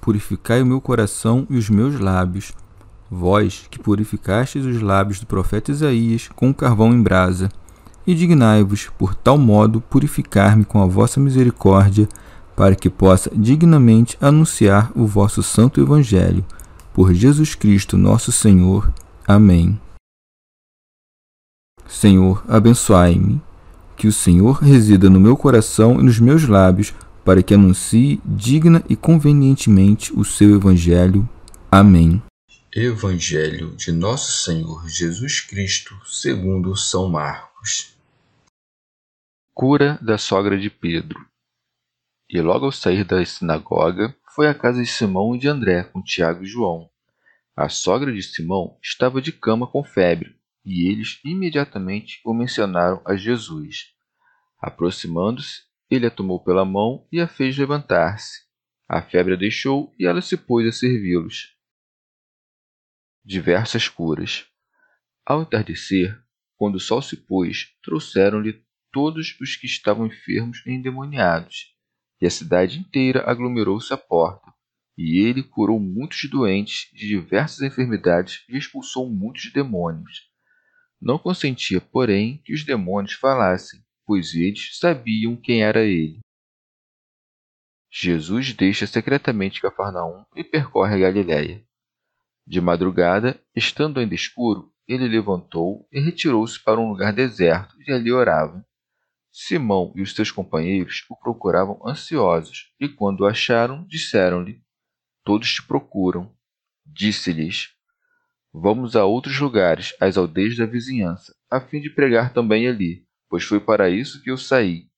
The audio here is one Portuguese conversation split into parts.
purificai o meu coração e os meus lábios. Vós, que purificastes os lábios do profeta Isaías com o carvão em brasa, e dignai-vos, por tal modo, purificar-me com a vossa misericórdia, para que possa dignamente anunciar o vosso santo Evangelho. Por Jesus Cristo, nosso Senhor. Amém. Senhor, abençoai-me. Que o Senhor resida no meu coração e nos meus lábios, para que anuncie digna e convenientemente o seu Evangelho. Amém. Evangelho de Nosso Senhor Jesus Cristo, segundo São Marcos. Cura da sogra de Pedro. E logo ao sair da sinagoga, foi à casa de Simão e de André com Tiago e João. A sogra de Simão estava de cama com febre, e eles imediatamente o mencionaram a Jesus. Aproximando-se, ele a tomou pela mão e a fez levantar-se. A febre a deixou e ela se pôs a servi-los. Diversas curas. Ao entardecer, quando o sol se pôs, trouxeram-lhe todos os que estavam enfermos e endemoniados, e a cidade inteira aglomerou-se à porta. E ele curou muitos doentes de diversas enfermidades e expulsou muitos demônios. Não consentia, porém, que os demônios falassem, pois eles sabiam quem era ele. Jesus deixa secretamente Cafarnaum e percorre a Galiléia. De madrugada, estando ainda escuro, ele levantou e retirou-se para um lugar deserto e ali orava. Simão e os seus companheiros o procuravam ansiosos, e quando o acharam, disseram-lhe: Todos te procuram. Disse-lhes: Vamos a outros lugares, às aldeias da vizinhança, a fim de pregar também ali, pois foi para isso que eu saí.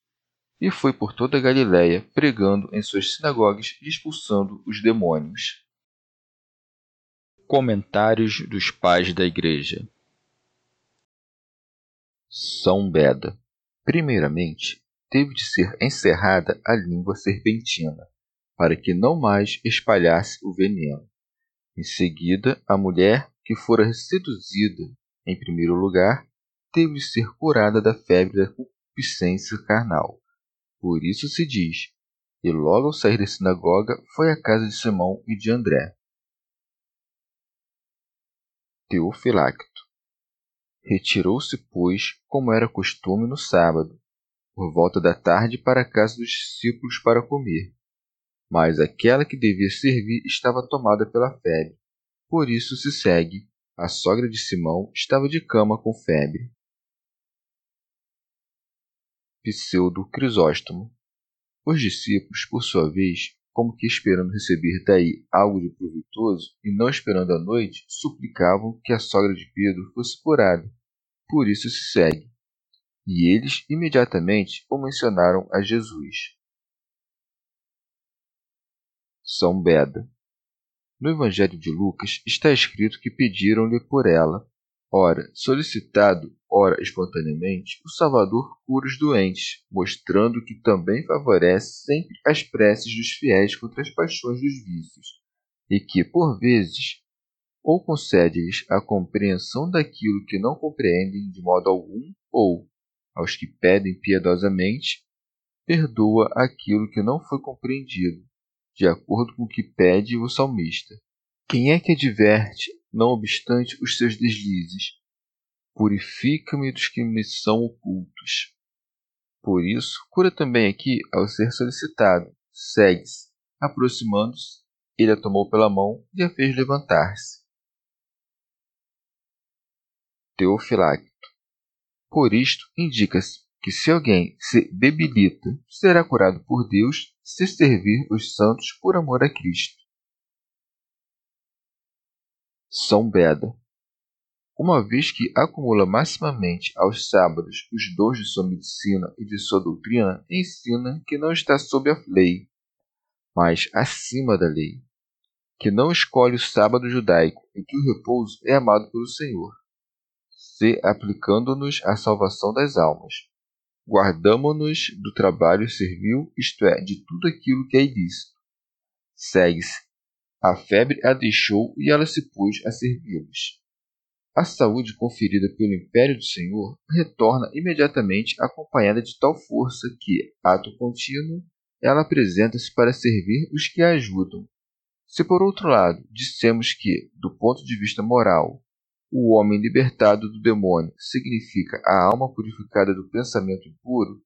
E foi por toda a Galiléia, pregando em suas sinagogas e expulsando os demônios. Comentários dos Pais da Igreja São Beda Primeiramente, teve de ser encerrada a língua serpentina, para que não mais espalhasse o veneno. Em seguida, a mulher que fora seduzida, em primeiro lugar, teve de ser curada da febre da concupiscência carnal. Por isso se diz: E logo ao sair da sinagoga foi à casa de Simão e de André. Teofilacto. Retirou-se, pois, como era costume no sábado, por volta da tarde para a casa dos discípulos para comer. Mas aquela que devia servir estava tomada pela febre. Por isso se segue: a sogra de Simão estava de cama com febre. Pseudo-Crisóstomo. Os discípulos, por sua vez, como que esperando receber daí algo de proveitoso e não esperando a noite, suplicavam que a sogra de Pedro fosse curada. Por isso se segue. E eles imediatamente o mencionaram a Jesus. São Beda. No Evangelho de Lucas está escrito que pediram-lhe por ela. Ora, solicitado ora espontaneamente, o Salvador cura os doentes, mostrando que também favorece sempre as preces dos fiéis contra as paixões dos vícios, e que, por vezes, ou concede-lhes a compreensão daquilo que não compreendem de modo algum, ou, aos que pedem piedosamente, perdoa aquilo que não foi compreendido, de acordo com o que pede o salmista. Quem é que adverte, não obstante os seus deslizes, Purifica-me dos que me são ocultos. Por isso, cura também aqui ao ser solicitado. Segue-se. Aproximando-se, ele a tomou pela mão e a fez levantar-se. Teofilacto. Por isto, indica-se que se alguém se debilita, será curado por Deus se servir os santos por amor a Cristo. São Beda uma vez que acumula maximamente aos sábados os dons de sua medicina e de sua doutrina, ensina que não está sob a lei, mas acima da lei, que não escolhe o sábado judaico e que o repouso é amado pelo Senhor, se aplicando-nos à salvação das almas. Guardamo-nos do trabalho servil, isto é, de tudo aquilo que é ilícito. Segue-se. A febre a deixou e ela se pôs a servi-los. A saúde conferida pelo Império do Senhor retorna imediatamente acompanhada de tal força que, ato contínuo, ela apresenta-se para servir os que a ajudam, se, por outro lado, dissemos que, do ponto de vista moral, o homem libertado do demônio significa a alma purificada do pensamento impuro,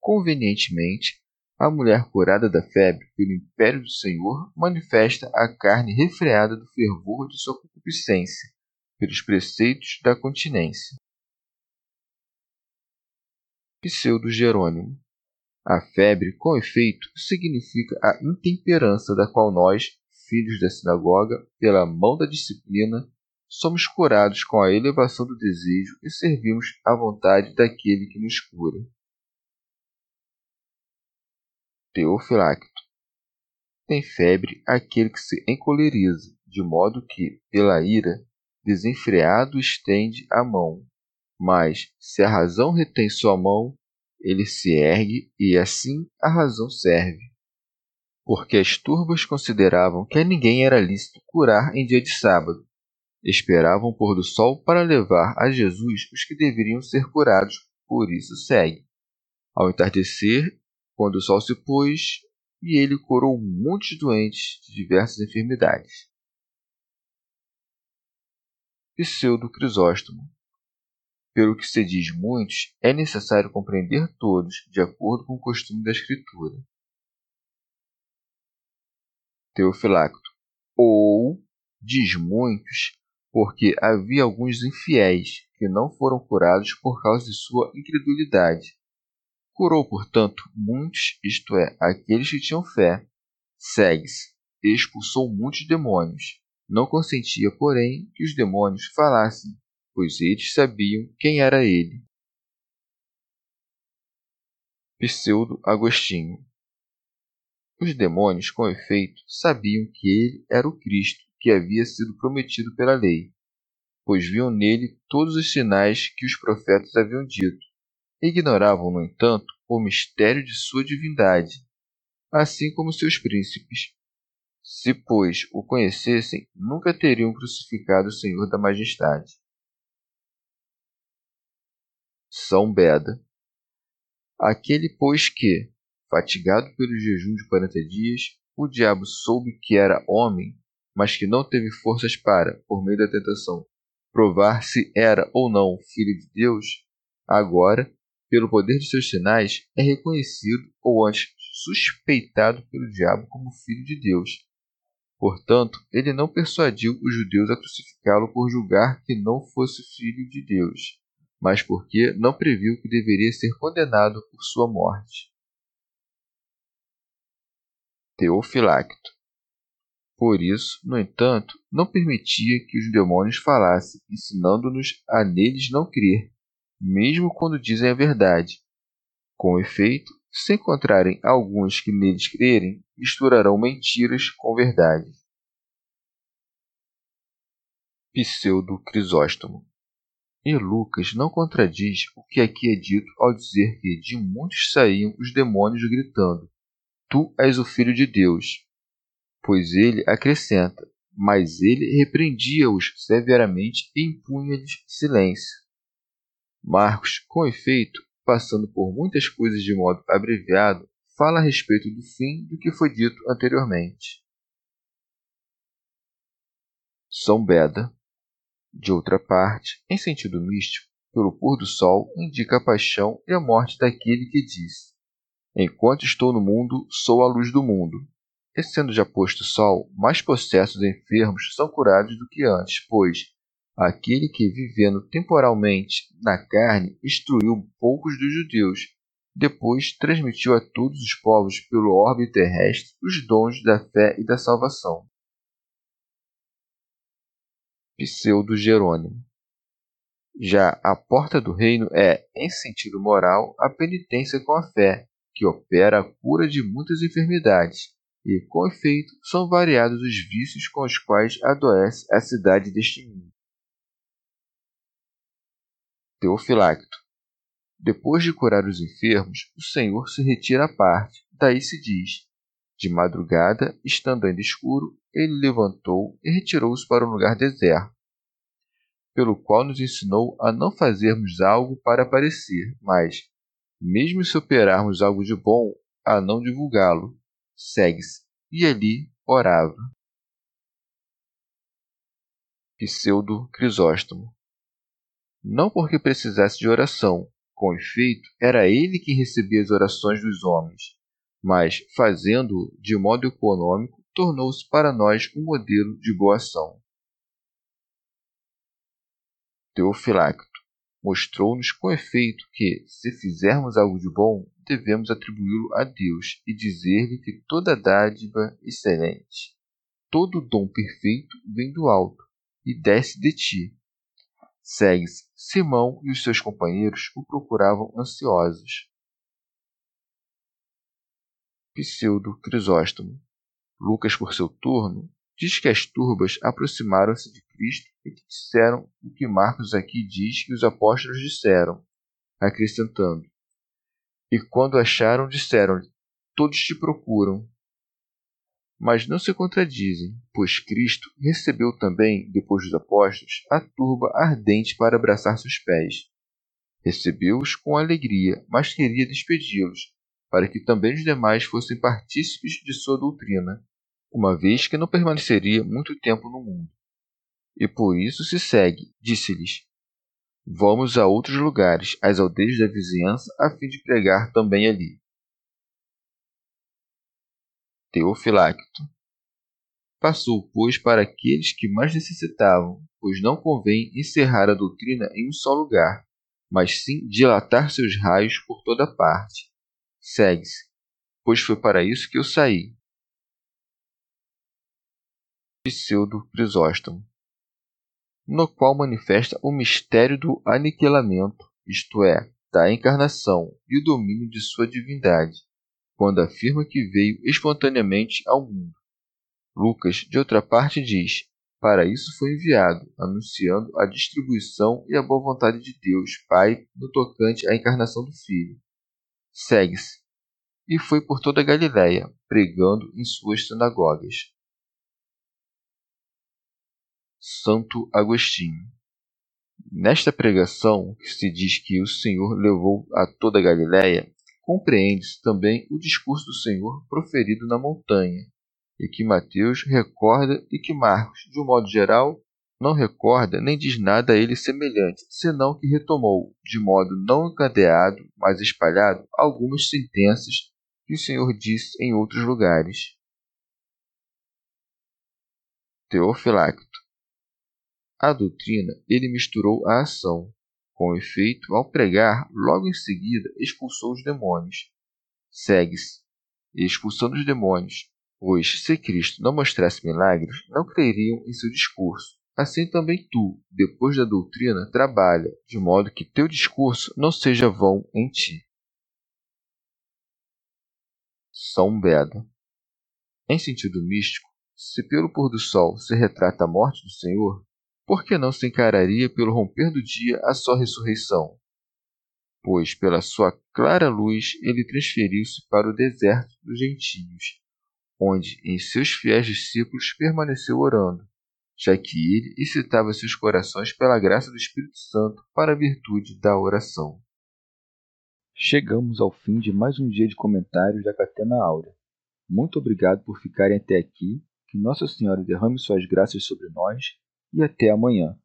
convenientemente, a mulher curada da febre pelo império do Senhor manifesta a carne refreada do fervor de sua concupiscência, pelos preceitos da continência. Pseudo Jerônimo A febre, com efeito, significa a intemperança da qual nós, filhos da sinagoga, pela mão da disciplina, somos curados com a elevação do desejo e servimos à vontade daquele que nos cura. Teofilacto Tem febre aquele que se encoleriza, de modo que, pela ira, desenfreado estende a mão. Mas, se a razão retém sua mão, ele se ergue e assim a razão serve porque as turbas consideravam que a ninguém era lícito curar em dia de sábado. Esperavam pôr do sol para levar a Jesus os que deveriam ser curados, por isso segue. Ao entardecer, quando o sol se pôs, e ele curou muitos doentes de diversas enfermidades. Pseudo Crisóstomo Pelo que se diz muitos, é necessário compreender todos, de acordo com o costume da Escritura. Teofilacto. Ou, diz muitos, porque havia alguns infiéis que não foram curados por causa de sua incredulidade. Curou, portanto, muitos, isto é, aqueles que tinham fé. Segue-se. Expulsou muitos demônios. Não consentia, porém, que os demônios falassem, pois eles sabiam quem era ele. Pseudo Agostinho os demônios, com efeito, sabiam que ele era o Cristo que havia sido prometido pela lei, pois viam nele todos os sinais que os profetas haviam dito. Ignoravam, no entanto, o mistério de sua divindade, assim como seus príncipes. Se, pois, o conhecessem, nunca teriam crucificado o Senhor da Majestade. São Beda. Aquele, pois, que, Fatigado pelo jejum de quarenta dias, o diabo soube que era homem, mas que não teve forças para, por meio da tentação, provar se era ou não filho de Deus, agora, pelo poder de seus sinais, é reconhecido, ou antes suspeitado pelo diabo como filho de Deus. Portanto, ele não persuadiu os judeus a crucificá-lo por julgar que não fosse filho de Deus, mas porque não previu que deveria ser condenado por sua morte. Teofilacto. Por isso, no entanto, não permitia que os demônios falassem, ensinando-nos a neles não crer, mesmo quando dizem a verdade. Com efeito, se encontrarem alguns que neles crerem, misturarão mentiras com verdade. Pseudo Crisóstomo E Lucas não contradiz o que aqui é dito ao dizer que de muitos saíam os demônios gritando: Tu és o Filho de Deus. Pois ele acrescenta, mas ele repreendia-os severamente e impunha-lhes silêncio. Marcos, com efeito, passando por muitas coisas de modo abreviado, fala a respeito do fim do que foi dito anteriormente. São Beda. De outra parte, em sentido místico, pelo pôr do sol indica a paixão e a morte daquele que disse Enquanto estou no mundo, sou a luz do mundo. E sendo já posto o sol, mais possessos e enfermos são curados do que antes, pois aquele que, vivendo temporalmente na carne, instruiu poucos dos judeus, depois transmitiu a todos os povos pelo orbe terrestre os dons da fé e da salvação. Pseudo Jerônimo Já a porta do reino é, em sentido moral, a penitência com a fé, que opera a cura de muitas enfermidades, e, com efeito, são variados os vícios com os quais adoece a cidade deste mundo. Teofilacto. Depois de curar os enfermos, o Senhor se retira à parte. Daí se diz: De madrugada, estando ainda escuro, ele levantou e retirou-se para um lugar deserto, pelo qual nos ensinou a não fazermos algo para aparecer, mas, mesmo se operarmos algo de bom, a não divulgá-lo. Segue-se, e ali orava. Pseudo Crisóstomo. Não porque precisasse de oração, com efeito, era ele quem recebia as orações dos homens, mas, fazendo-o de modo econômico, tornou-se para nós um modelo de boa ação. Teofilacto mostrou-nos com efeito que, se fizermos algo de bom, devemos atribuí-lo a Deus e dizer-lhe que toda dádiva excelente, todo dom perfeito vem do alto e desce de ti. Segue-se. Simão e os seus companheiros o procuravam ansiosos. Pseudo Crisóstomo. Lucas, por seu turno, diz que as turbas aproximaram-se de Cristo e que disseram o que Marcos aqui diz que os apóstolos disseram, acrescentando: E quando acharam, disseram-lhe: Todos te procuram. Mas não se contradizem, pois Cristo recebeu também, depois dos apóstolos, a turba ardente para abraçar seus pés. Recebeu-os com alegria, mas queria despedi-los, para que também os demais fossem partícipes de sua doutrina uma vez que não permaneceria muito tempo no mundo. E por isso se segue, disse-lhes: Vamos a outros lugares, às aldeias da vizinhança, a fim de pregar também ali. Teofilacto. Passou, pois, para aqueles que mais necessitavam, pois não convém encerrar a doutrina em um só lugar, mas sim dilatar seus raios por toda parte. Segue-se, pois foi para isso que eu saí, Pseudo-Crisóstomo, no qual manifesta o mistério do aniquilamento, isto é, da encarnação e o domínio de sua divindade, quando afirma que veio espontaneamente ao mundo. Lucas, de outra parte, diz: Para isso foi enviado, anunciando a distribuição e a boa vontade de Deus, Pai, no tocante à encarnação do Filho. Segue-se. E foi por toda a Galiléia, pregando em suas sinagogas. Santo Agostinho. Nesta pregação, que se diz que o Senhor levou a toda a Galiléia, compreende-se também o discurso do Senhor proferido na montanha, e que Mateus recorda e que Marcos, de um modo geral, não recorda nem diz nada a ele semelhante, senão que retomou, de modo não encadeado, mas espalhado, algumas sentenças que o Senhor disse em outros lugares. Teofilacto a doutrina ele misturou à ação. Com efeito, ao pregar, logo em seguida expulsou os demônios. Segue-se, expulsando os demônios, pois se Cristo não mostrasse milagres, não creriam em seu discurso. Assim também tu, depois da doutrina, trabalha, de modo que teu discurso não seja vão em ti. São Beda. Em sentido místico, se pelo pôr do sol se retrata a morte do Senhor, por que não se encararia pelo romper do dia a sua ressurreição? Pois, pela sua clara luz, ele transferiu-se para o deserto dos gentios, onde, em seus fiéis discípulos, permaneceu orando, já que ele excitava seus corações pela graça do Espírito Santo para a virtude da oração. Chegamos ao fim de mais um dia de comentários da Catena Áurea. Muito obrigado por ficarem até aqui. Que Nossa Senhora derrame suas graças sobre nós e até amanhã.